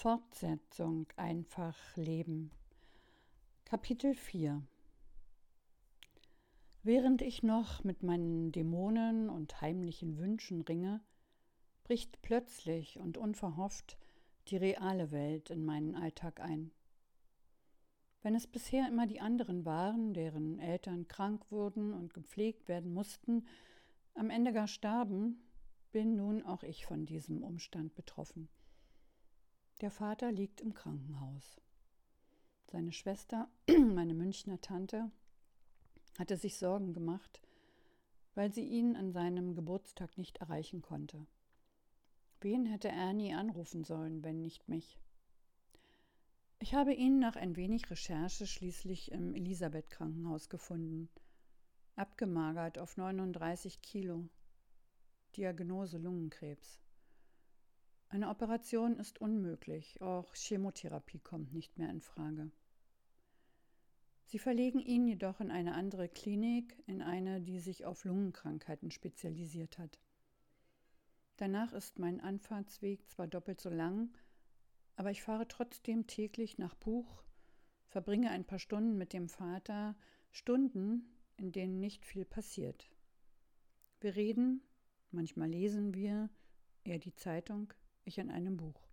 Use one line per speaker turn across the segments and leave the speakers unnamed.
Fortsetzung einfach leben. Kapitel 4 Während ich noch mit meinen Dämonen und heimlichen Wünschen ringe, bricht plötzlich und unverhofft die reale Welt in meinen Alltag ein. Wenn es bisher immer die anderen waren, deren Eltern krank wurden und gepflegt werden mussten, am Ende gar starben, bin nun auch ich von diesem Umstand betroffen. Der Vater liegt im Krankenhaus. Seine Schwester, meine Münchner Tante, hatte sich Sorgen gemacht, weil sie ihn an seinem Geburtstag nicht erreichen konnte. Wen hätte Ernie anrufen sollen, wenn nicht mich? Ich habe ihn nach ein wenig Recherche schließlich im Elisabeth-Krankenhaus gefunden. Abgemagert auf 39 Kilo. Diagnose Lungenkrebs. Eine Operation ist unmöglich, auch Chemotherapie kommt nicht mehr in Frage. Sie verlegen ihn jedoch in eine andere Klinik, in eine, die sich auf Lungenkrankheiten spezialisiert hat. Danach ist mein Anfahrtsweg zwar doppelt so lang, aber ich fahre trotzdem täglich nach Buch, verbringe ein paar Stunden mit dem Vater, Stunden, in denen nicht viel passiert. Wir reden, manchmal lesen wir, er die Zeitung, ich in einem Buch.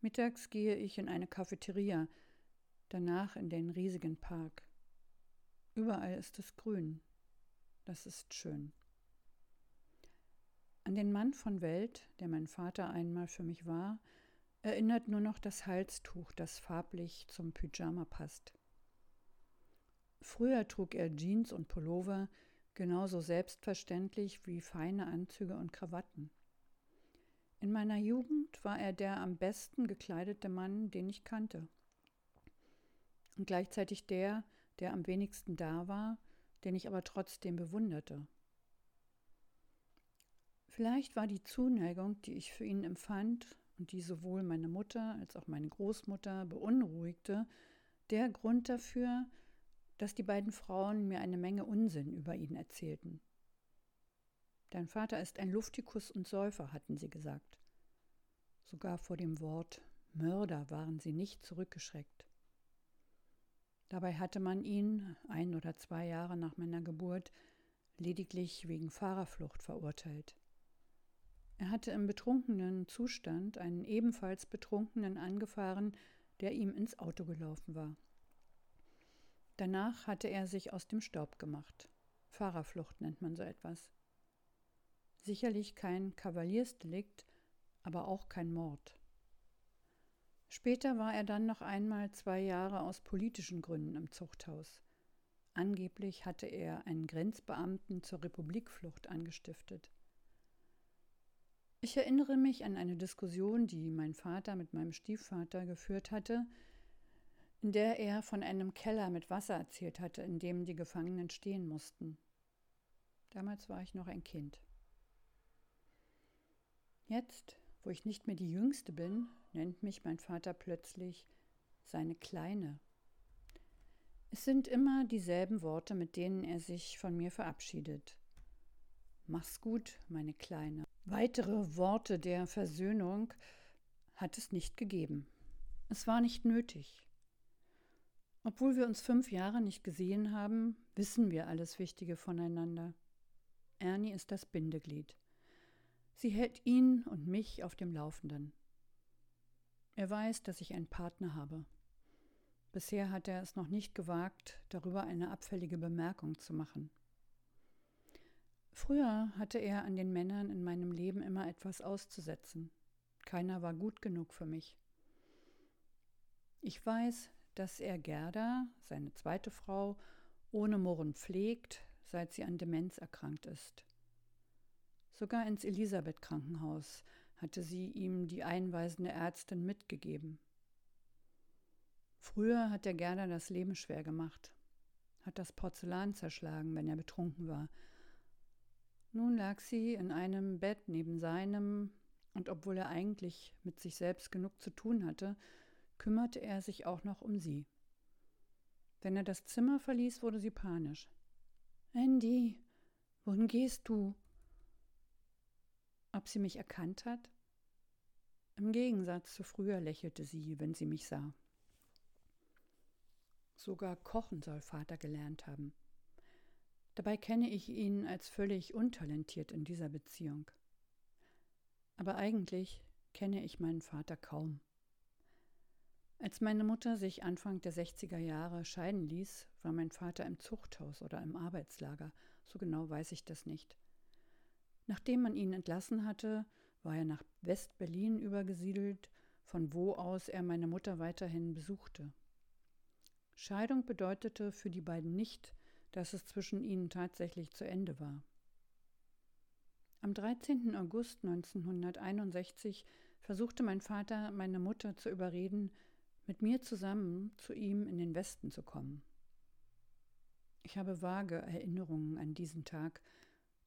Mittags gehe ich in eine Cafeteria, danach in den riesigen Park. Überall ist es grün. Das ist schön. An den Mann von Welt, der mein Vater einmal für mich war, erinnert nur noch das Halstuch, das farblich zum Pyjama passt. Früher trug er Jeans und Pullover genauso selbstverständlich wie feine Anzüge und Krawatten. In meiner Jugend war er der am besten gekleidete Mann, den ich kannte. Und gleichzeitig der, der am wenigsten da war, den ich aber trotzdem bewunderte. Vielleicht war die Zuneigung, die ich für ihn empfand und die sowohl meine Mutter als auch meine Großmutter beunruhigte, der Grund dafür, dass die beiden Frauen mir eine Menge Unsinn über ihn erzählten. Dein Vater ist ein Luftikus und Säufer, hatten sie gesagt. Sogar vor dem Wort Mörder waren sie nicht zurückgeschreckt. Dabei hatte man ihn, ein oder zwei Jahre nach meiner Geburt, lediglich wegen Fahrerflucht verurteilt. Er hatte im betrunkenen Zustand einen ebenfalls Betrunkenen angefahren, der ihm ins Auto gelaufen war. Danach hatte er sich aus dem Staub gemacht. Fahrerflucht nennt man so etwas. Sicherlich kein Kavaliersdelikt, aber auch kein Mord. Später war er dann noch einmal zwei Jahre aus politischen Gründen im Zuchthaus. Angeblich hatte er einen Grenzbeamten zur Republikflucht angestiftet. Ich erinnere mich an eine Diskussion, die mein Vater mit meinem Stiefvater geführt hatte, in der er von einem Keller mit Wasser erzählt hatte, in dem die Gefangenen stehen mussten. Damals war ich noch ein Kind. Jetzt, wo ich nicht mehr die Jüngste bin, nennt mich mein Vater plötzlich seine Kleine. Es sind immer dieselben Worte, mit denen er sich von mir verabschiedet. Mach's gut, meine Kleine. Weitere Worte der Versöhnung hat es nicht gegeben. Es war nicht nötig. Obwohl wir uns fünf Jahre nicht gesehen haben, wissen wir alles Wichtige voneinander. Ernie ist das Bindeglied. Sie hält ihn und mich auf dem Laufenden. Er weiß, dass ich einen Partner habe. Bisher hat er es noch nicht gewagt, darüber eine abfällige Bemerkung zu machen. Früher hatte er an den Männern in meinem Leben immer etwas auszusetzen. Keiner war gut genug für mich. Ich weiß, dass er Gerda, seine zweite Frau, ohne Murren pflegt, seit sie an Demenz erkrankt ist. Sogar ins Elisabeth-Krankenhaus hatte sie ihm die einweisende Ärztin mitgegeben. Früher hat er Gerda das Leben schwer gemacht, hat das Porzellan zerschlagen, wenn er betrunken war. Nun lag sie in einem Bett neben seinem, und obwohl er eigentlich mit sich selbst genug zu tun hatte, kümmerte er sich auch noch um sie. Wenn er das Zimmer verließ, wurde sie panisch. Andy, wohin gehst du? Ob sie mich erkannt hat? Im Gegensatz zu früher lächelte sie, wenn sie mich sah. Sogar kochen soll Vater gelernt haben. Dabei kenne ich ihn als völlig untalentiert in dieser Beziehung. Aber eigentlich kenne ich meinen Vater kaum. Als meine Mutter sich Anfang der 60er Jahre scheiden ließ, war mein Vater im Zuchthaus oder im Arbeitslager, so genau weiß ich das nicht. Nachdem man ihn entlassen hatte, war er nach West-Berlin übergesiedelt, von wo aus er meine Mutter weiterhin besuchte. Scheidung bedeutete für die beiden nicht, dass es zwischen ihnen tatsächlich zu Ende war. Am 13. August 1961 versuchte mein Vater, meine Mutter zu überreden, mit mir zusammen zu ihm in den Westen zu kommen. Ich habe vage Erinnerungen an diesen Tag,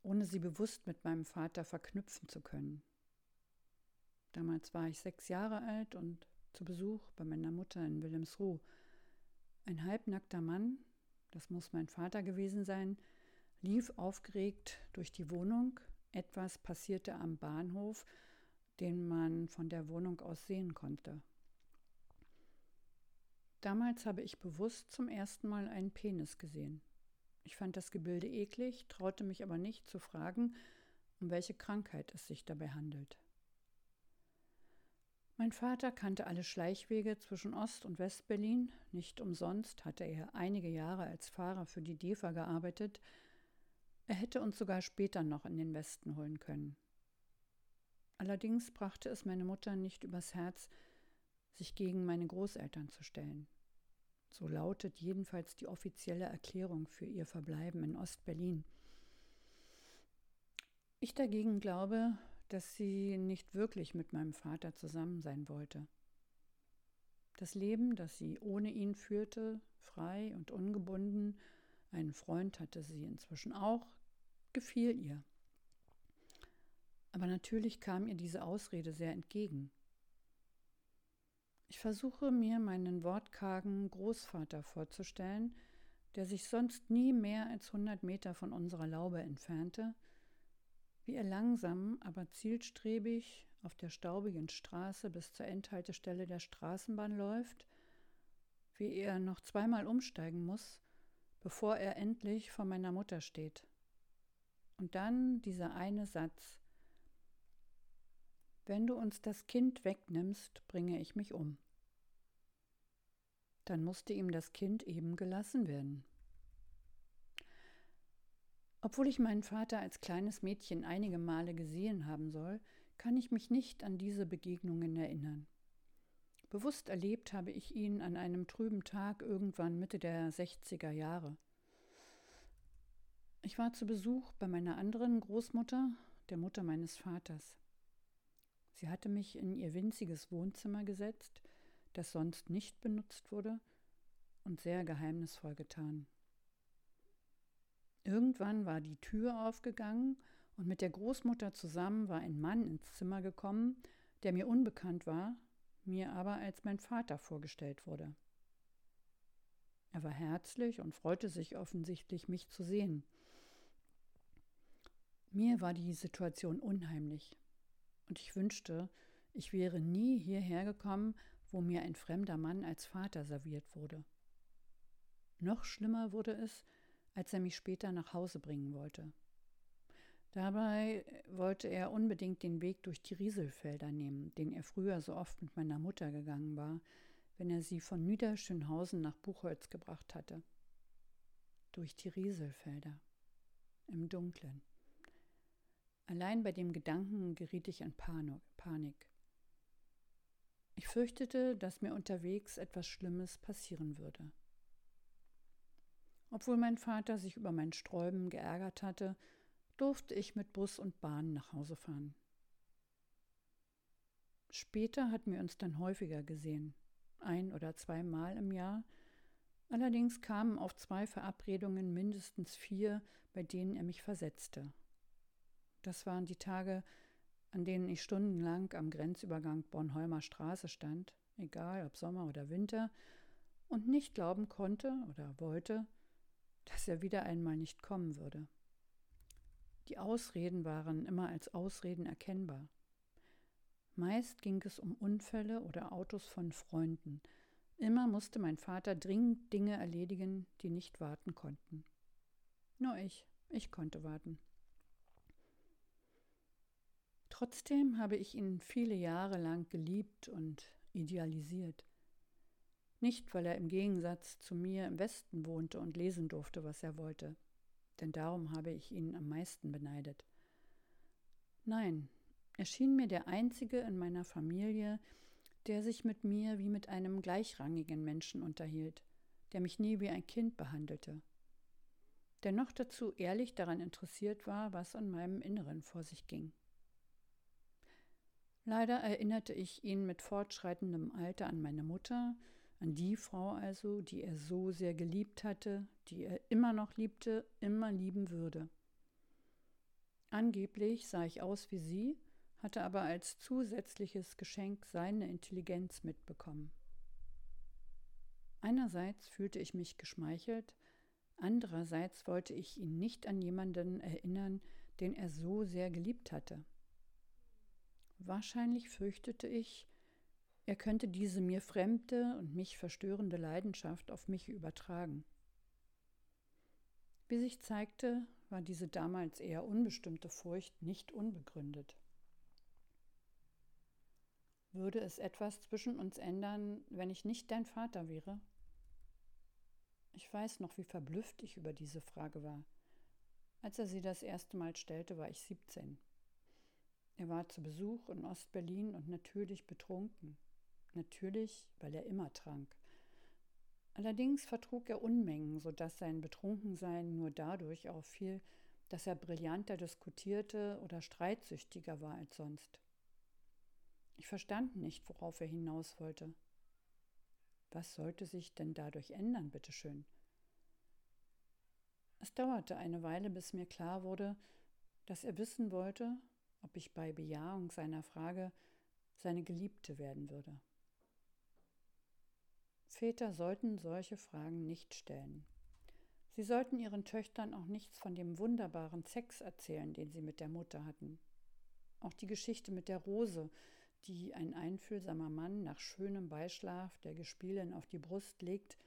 ohne sie bewusst mit meinem Vater verknüpfen zu können. Damals war ich sechs Jahre alt und zu Besuch bei meiner Mutter in Wilhelmsruh. Ein halbnackter Mann, das muss mein Vater gewesen sein, lief aufgeregt durch die Wohnung. Etwas passierte am Bahnhof, den man von der Wohnung aus sehen konnte. Damals habe ich bewusst zum ersten Mal einen Penis gesehen. Ich fand das Gebilde eklig, traute mich aber nicht zu fragen, um welche Krankheit es sich dabei handelt. Mein Vater kannte alle Schleichwege zwischen Ost- und Westberlin. Nicht umsonst hatte er einige Jahre als Fahrer für die DEFA gearbeitet. Er hätte uns sogar später noch in den Westen holen können. Allerdings brachte es meine Mutter nicht übers Herz, sich gegen meine Großeltern zu stellen. So lautet jedenfalls die offizielle Erklärung für ihr Verbleiben in Ostberlin. Ich dagegen glaube, dass sie nicht wirklich mit meinem Vater zusammen sein wollte. Das Leben, das sie ohne ihn führte, frei und ungebunden, einen Freund hatte sie inzwischen auch, gefiel ihr. Aber natürlich kam ihr diese Ausrede sehr entgegen. Ich versuche mir meinen wortkargen Großvater vorzustellen, der sich sonst nie mehr als hundert Meter von unserer Laube entfernte, wie er langsam, aber zielstrebig auf der staubigen Straße bis zur Endhaltestelle der Straßenbahn läuft, wie er noch zweimal umsteigen muss, bevor er endlich vor meiner Mutter steht. Und dann dieser eine Satz Wenn du uns das Kind wegnimmst, bringe ich mich um. Dann musste ihm das Kind eben gelassen werden. Obwohl ich meinen Vater als kleines Mädchen einige Male gesehen haben soll, kann ich mich nicht an diese Begegnungen erinnern. Bewusst erlebt habe ich ihn an einem trüben Tag irgendwann Mitte der 60er Jahre. Ich war zu Besuch bei meiner anderen Großmutter, der Mutter meines Vaters. Sie hatte mich in ihr winziges Wohnzimmer gesetzt, das sonst nicht benutzt wurde, und sehr geheimnisvoll getan. Irgendwann war die Tür aufgegangen und mit der Großmutter zusammen war ein Mann ins Zimmer gekommen, der mir unbekannt war, mir aber als mein Vater vorgestellt wurde. Er war herzlich und freute sich offensichtlich, mich zu sehen. Mir war die Situation unheimlich und ich wünschte, ich wäre nie hierher gekommen, wo mir ein fremder Mann als Vater serviert wurde. Noch schlimmer wurde es, als er mich später nach Hause bringen wollte. Dabei wollte er unbedingt den Weg durch die Rieselfelder nehmen, den er früher so oft mit meiner Mutter gegangen war, wenn er sie von Niederschönhausen nach Buchholz gebracht hatte. Durch die Rieselfelder. Im Dunklen. Allein bei dem Gedanken geriet ich in Panik. Ich fürchtete, dass mir unterwegs etwas Schlimmes passieren würde. Obwohl mein Vater sich über mein Sträuben geärgert hatte, durfte ich mit Bus und Bahn nach Hause fahren. Später hatten wir uns dann häufiger gesehen, ein oder zweimal im Jahr. Allerdings kamen auf zwei Verabredungen mindestens vier, bei denen er mich versetzte. Das waren die Tage, an denen ich stundenlang am Grenzübergang Bornholmer Straße stand, egal ob Sommer oder Winter, und nicht glauben konnte oder wollte, dass er wieder einmal nicht kommen würde. Die Ausreden waren immer als Ausreden erkennbar. Meist ging es um Unfälle oder Autos von Freunden. Immer musste mein Vater dringend Dinge erledigen, die nicht warten konnten. Nur ich, ich konnte warten. Trotzdem habe ich ihn viele Jahre lang geliebt und idealisiert. Nicht, weil er im Gegensatz zu mir im Westen wohnte und lesen durfte, was er wollte, denn darum habe ich ihn am meisten beneidet. Nein, er schien mir der einzige in meiner Familie, der sich mit mir wie mit einem gleichrangigen Menschen unterhielt, der mich nie wie ein Kind behandelte, der noch dazu ehrlich daran interessiert war, was in meinem Inneren vor sich ging. Leider erinnerte ich ihn mit fortschreitendem Alter an meine Mutter, an die Frau also, die er so sehr geliebt hatte, die er immer noch liebte, immer lieben würde. Angeblich sah ich aus wie sie, hatte aber als zusätzliches Geschenk seine Intelligenz mitbekommen. Einerseits fühlte ich mich geschmeichelt, andererseits wollte ich ihn nicht an jemanden erinnern, den er so sehr geliebt hatte. Wahrscheinlich fürchtete ich, er könnte diese mir fremde und mich verstörende Leidenschaft auf mich übertragen. Wie sich zeigte, war diese damals eher unbestimmte Furcht nicht unbegründet. Würde es etwas zwischen uns ändern, wenn ich nicht dein Vater wäre? Ich weiß noch, wie verblüfft ich über diese Frage war. Als er sie das erste Mal stellte, war ich 17. Er war zu Besuch in Ostberlin und natürlich betrunken. Natürlich, weil er immer trank. Allerdings vertrug er Unmengen, so dass sein Betrunkensein nur dadurch auffiel, dass er brillanter diskutierte oder streitsüchtiger war als sonst. Ich verstand nicht, worauf er hinaus wollte. Was sollte sich denn dadurch ändern, bitteschön? Es dauerte eine Weile, bis mir klar wurde, dass er wissen wollte, ob ich bei Bejahung seiner Frage seine Geliebte werden würde. Väter sollten solche Fragen nicht stellen. Sie sollten ihren Töchtern auch nichts von dem wunderbaren Sex erzählen, den sie mit der Mutter hatten. Auch die Geschichte mit der Rose, die ein einfühlsamer Mann nach schönem Beischlaf der Gespielin auf die Brust legt,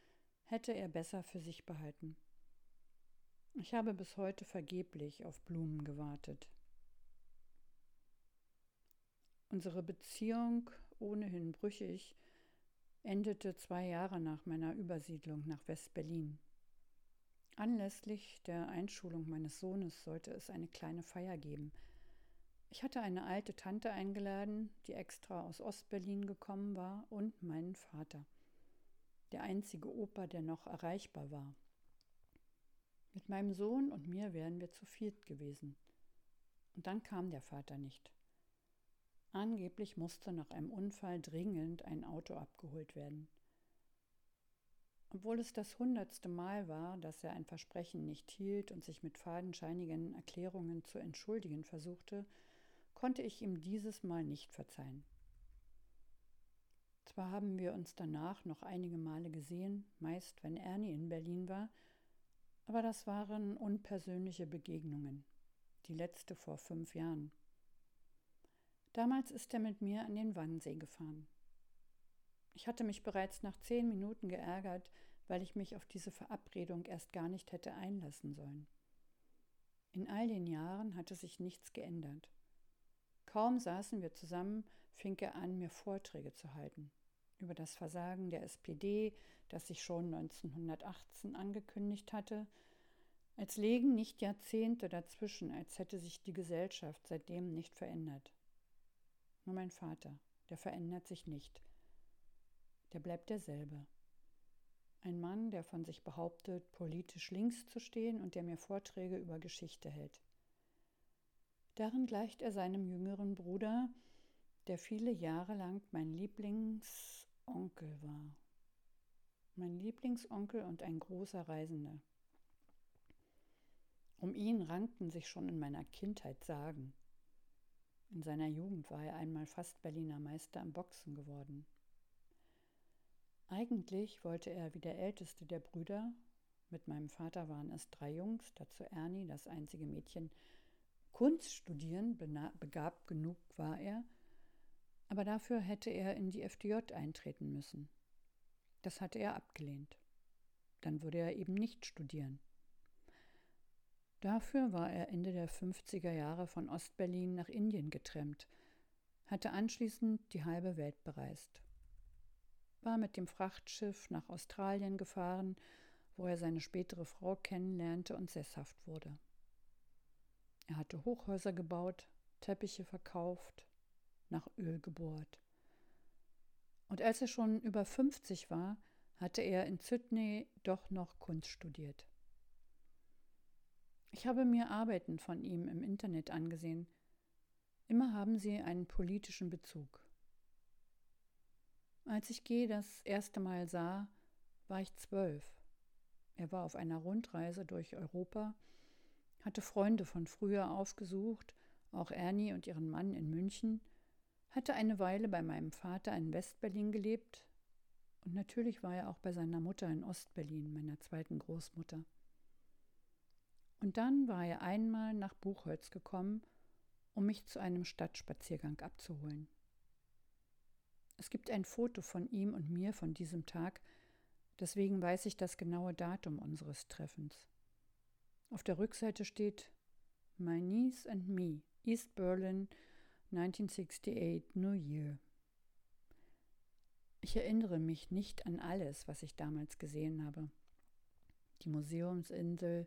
hätte er besser für sich behalten. Ich habe bis heute vergeblich auf Blumen gewartet. Unsere Beziehung, ohnehin brüchig, endete zwei Jahre nach meiner Übersiedlung nach West-Berlin. Anlässlich der Einschulung meines Sohnes sollte es eine kleine Feier geben. Ich hatte eine alte Tante eingeladen, die extra aus Ostberlin gekommen war, und meinen Vater, der einzige Opa, der noch erreichbar war. Mit meinem Sohn und mir wären wir zu viert gewesen. Und dann kam der Vater nicht. Angeblich musste nach einem Unfall dringend ein Auto abgeholt werden. Obwohl es das hundertste Mal war, dass er ein Versprechen nicht hielt und sich mit fadenscheinigen Erklärungen zu entschuldigen versuchte, konnte ich ihm dieses Mal nicht verzeihen. Zwar haben wir uns danach noch einige Male gesehen, meist wenn Ernie in Berlin war, aber das waren unpersönliche Begegnungen, die letzte vor fünf Jahren. Damals ist er mit mir an den Wannsee gefahren. Ich hatte mich bereits nach zehn Minuten geärgert, weil ich mich auf diese Verabredung erst gar nicht hätte einlassen sollen. In all den Jahren hatte sich nichts geändert. Kaum saßen wir zusammen, fing er an, mir Vorträge zu halten über das Versagen der SPD, das sich schon 1918 angekündigt hatte, als legen nicht Jahrzehnte dazwischen, als hätte sich die Gesellschaft seitdem nicht verändert. Nur mein Vater, der verändert sich nicht. Der bleibt derselbe. Ein Mann, der von sich behauptet, politisch links zu stehen und der mir Vorträge über Geschichte hält. Darin gleicht er seinem jüngeren Bruder, der viele Jahre lang mein Lieblingsonkel war. Mein Lieblingsonkel und ein großer Reisender. Um ihn rankten sich schon in meiner Kindheit Sagen. In seiner Jugend war er einmal fast Berliner Meister am Boxen geworden. Eigentlich wollte er wie der älteste der Brüder, mit meinem Vater waren es drei Jungs, dazu Ernie, das einzige Mädchen, Kunst studieren, begabt genug war er, Aber dafür hätte er in die FDJ eintreten müssen. Das hatte er abgelehnt. Dann würde er eben nicht studieren. Dafür war er Ende der 50er Jahre von Ostberlin nach Indien getrennt, hatte anschließend die halbe Welt bereist, war mit dem Frachtschiff nach Australien gefahren, wo er seine spätere Frau kennenlernte und sesshaft wurde. Er hatte Hochhäuser gebaut, Teppiche verkauft, nach Öl gebohrt. Und als er schon über 50 war, hatte er in Sydney doch noch Kunst studiert. Ich habe mir Arbeiten von ihm im Internet angesehen. Immer haben sie einen politischen Bezug. Als ich G das erste Mal sah, war ich zwölf. Er war auf einer Rundreise durch Europa, hatte Freunde von früher aufgesucht, auch Ernie und ihren Mann in München, hatte eine Weile bei meinem Vater in Westberlin gelebt und natürlich war er auch bei seiner Mutter in Ostberlin, meiner zweiten Großmutter. Und dann war er einmal nach Buchholz gekommen, um mich zu einem Stadtspaziergang abzuholen. Es gibt ein Foto von ihm und mir von diesem Tag, deswegen weiß ich das genaue Datum unseres Treffens. Auf der Rückseite steht My Niece and Me, East Berlin, 1968, New Year. Ich erinnere mich nicht an alles, was ich damals gesehen habe. Die Museumsinsel,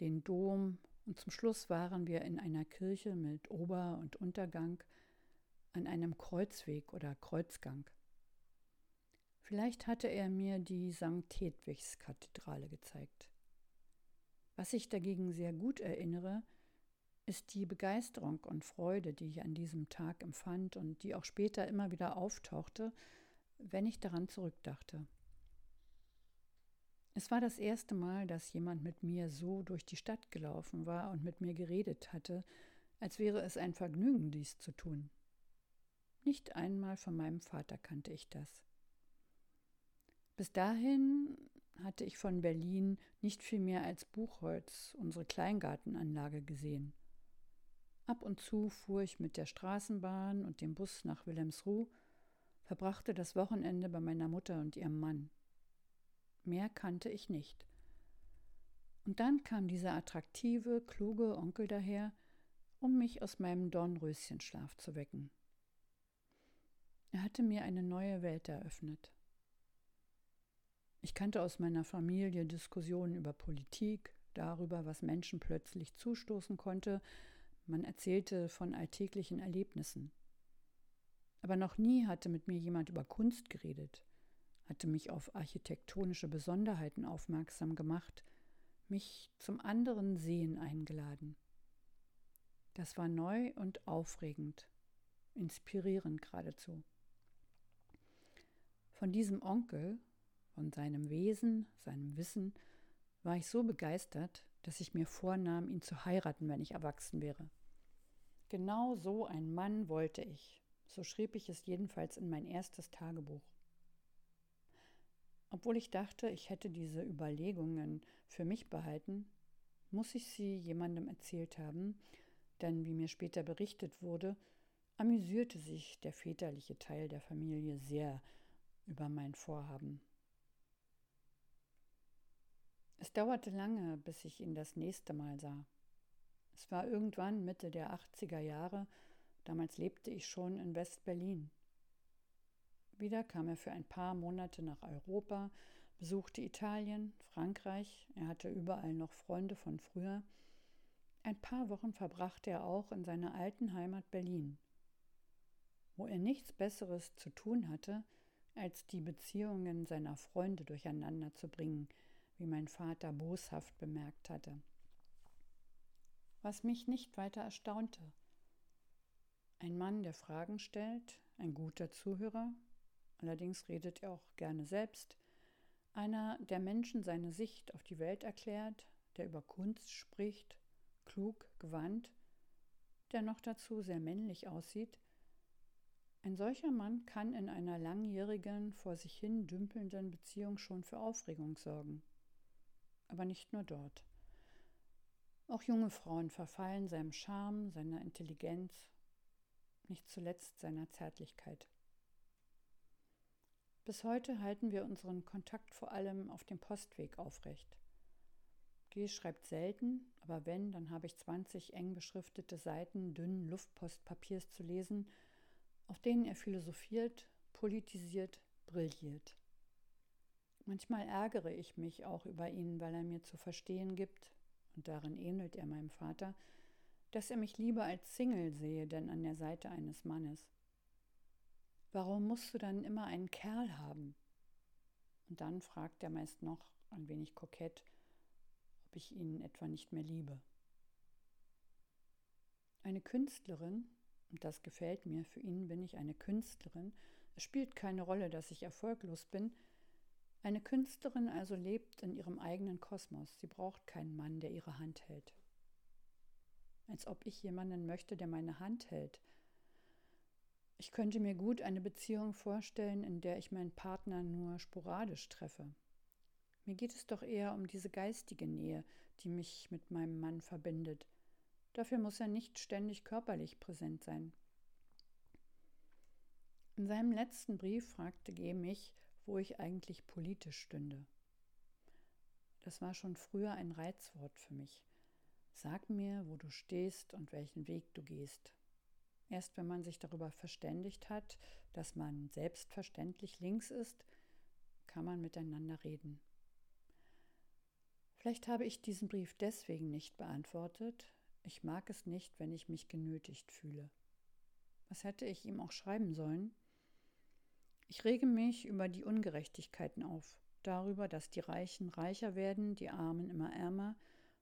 den Dom und zum Schluss waren wir in einer Kirche mit Ober- und Untergang an einem Kreuzweg oder Kreuzgang. Vielleicht hatte er mir die St. Hedwigs Kathedrale gezeigt. Was ich dagegen sehr gut erinnere, ist die Begeisterung und Freude, die ich an diesem Tag empfand und die auch später immer wieder auftauchte, wenn ich daran zurückdachte. Es war das erste Mal, dass jemand mit mir so durch die Stadt gelaufen war und mit mir geredet hatte, als wäre es ein Vergnügen, dies zu tun. Nicht einmal von meinem Vater kannte ich das. Bis dahin hatte ich von Berlin nicht viel mehr als Buchholz, unsere Kleingartenanlage, gesehen. Ab und zu fuhr ich mit der Straßenbahn und dem Bus nach Wilhelmsruh, verbrachte das Wochenende bei meiner Mutter und ihrem Mann. Mehr kannte ich nicht. Und dann kam dieser attraktive, kluge Onkel daher, um mich aus meinem Dornröschenschlaf zu wecken. Er hatte mir eine neue Welt eröffnet. Ich kannte aus meiner Familie Diskussionen über Politik, darüber, was Menschen plötzlich zustoßen konnte, man erzählte von alltäglichen Erlebnissen. Aber noch nie hatte mit mir jemand über Kunst geredet, hatte mich auf architektonische Besonderheiten aufmerksam gemacht, mich zum anderen Sehen eingeladen. Das war neu und aufregend, inspirierend geradezu. Von diesem Onkel, von seinem Wesen, seinem Wissen, war ich so begeistert, dass ich mir vornahm, ihn zu heiraten, wenn ich erwachsen wäre. Genau so ein Mann wollte ich. So schrieb ich es jedenfalls in mein erstes Tagebuch. Obwohl ich dachte, ich hätte diese Überlegungen für mich behalten, muss ich sie jemandem erzählt haben, denn wie mir später berichtet wurde, amüsierte sich der väterliche Teil der Familie sehr über mein Vorhaben. Es dauerte lange, bis ich ihn das nächste Mal sah. Es war irgendwann Mitte der 80er Jahre, damals lebte ich schon in West-Berlin. Wieder kam er für ein paar Monate nach Europa, besuchte Italien, Frankreich, er hatte überall noch Freunde von früher. Ein paar Wochen verbrachte er auch in seiner alten Heimat Berlin, wo er nichts Besseres zu tun hatte, als die Beziehungen seiner Freunde durcheinander zu bringen, wie mein Vater boshaft bemerkt hatte was mich nicht weiter erstaunte. Ein Mann, der Fragen stellt, ein guter Zuhörer, allerdings redet er auch gerne selbst, einer, der Menschen seine Sicht auf die Welt erklärt, der über Kunst spricht, klug, gewandt, der noch dazu sehr männlich aussieht, ein solcher Mann kann in einer langjährigen, vor sich hin dümpelnden Beziehung schon für Aufregung sorgen. Aber nicht nur dort. Auch junge Frauen verfallen seinem Charme, seiner Intelligenz. nicht zuletzt seiner Zärtlichkeit. Bis heute halten wir unseren Kontakt vor allem auf dem Postweg aufrecht. G schreibt selten, aber wenn, dann habe ich 20 eng beschriftete Seiten dünnen Luftpostpapiers zu lesen, auf denen er philosophiert, politisiert, brilliert. Manchmal ärgere ich mich auch über ihn, weil er mir zu verstehen gibt, und darin ähnelt er meinem Vater, dass er mich lieber als Single sehe, denn an der Seite eines Mannes. Warum musst du dann immer einen Kerl haben? Und dann fragt er meist noch, ein wenig kokett, ob ich ihn etwa nicht mehr liebe. Eine Künstlerin, und das gefällt mir, für ihn bin ich eine Künstlerin, es spielt keine Rolle, dass ich erfolglos bin, eine Künstlerin also lebt in ihrem eigenen Kosmos, sie braucht keinen Mann, der ihre Hand hält. Als ob ich jemanden möchte, der meine Hand hält. Ich könnte mir gut eine Beziehung vorstellen, in der ich meinen Partner nur sporadisch treffe, mir geht es doch eher um diese geistige Nähe, die mich mit meinem Mann verbindet. Dafür muss er nicht ständig körperlich präsent sein. In seinem letzten Brief fragte G. mich, wo ich eigentlich politisch stünde. Das war schon früher ein Reizwort für mich. Sag mir, wo du stehst und welchen Weg du gehst. Erst wenn man sich darüber verständigt hat, dass man selbstverständlich links ist, kann man miteinander reden. Vielleicht habe ich diesen Brief deswegen nicht beantwortet. Ich mag es nicht, wenn ich mich genötigt fühle. Was hätte ich ihm auch schreiben sollen? Ich rege mich über die Ungerechtigkeiten auf, darüber, dass die Reichen reicher werden, die Armen immer ärmer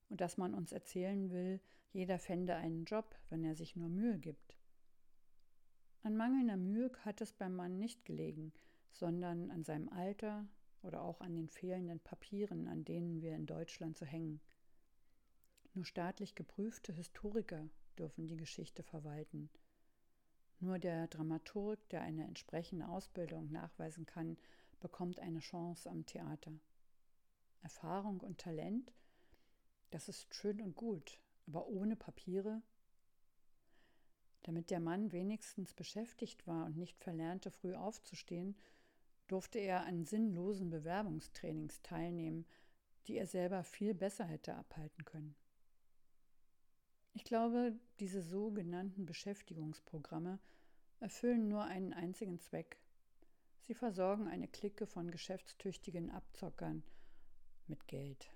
und dass man uns erzählen will, jeder fände einen Job, wenn er sich nur Mühe gibt. An mangelnder Mühe hat es beim Mann nicht gelegen, sondern an seinem Alter, oder auch an den fehlenden Papieren, an denen wir in Deutschland so hängen. Nur staatlich geprüfte Historiker dürfen die Geschichte verwalten. Nur der Dramaturg, der eine entsprechende Ausbildung nachweisen kann, bekommt eine Chance am Theater. Erfahrung und Talent, das ist schön und gut, aber ohne Papiere? Damit der Mann wenigstens beschäftigt war und nicht verlernte, früh aufzustehen, durfte er an sinnlosen Bewerbungstrainings teilnehmen, die er selber viel besser hätte abhalten können. Ich glaube, diese sogenannten Beschäftigungsprogramme erfüllen nur einen einzigen Zweck. Sie versorgen eine Clique von geschäftstüchtigen Abzockern mit Geld.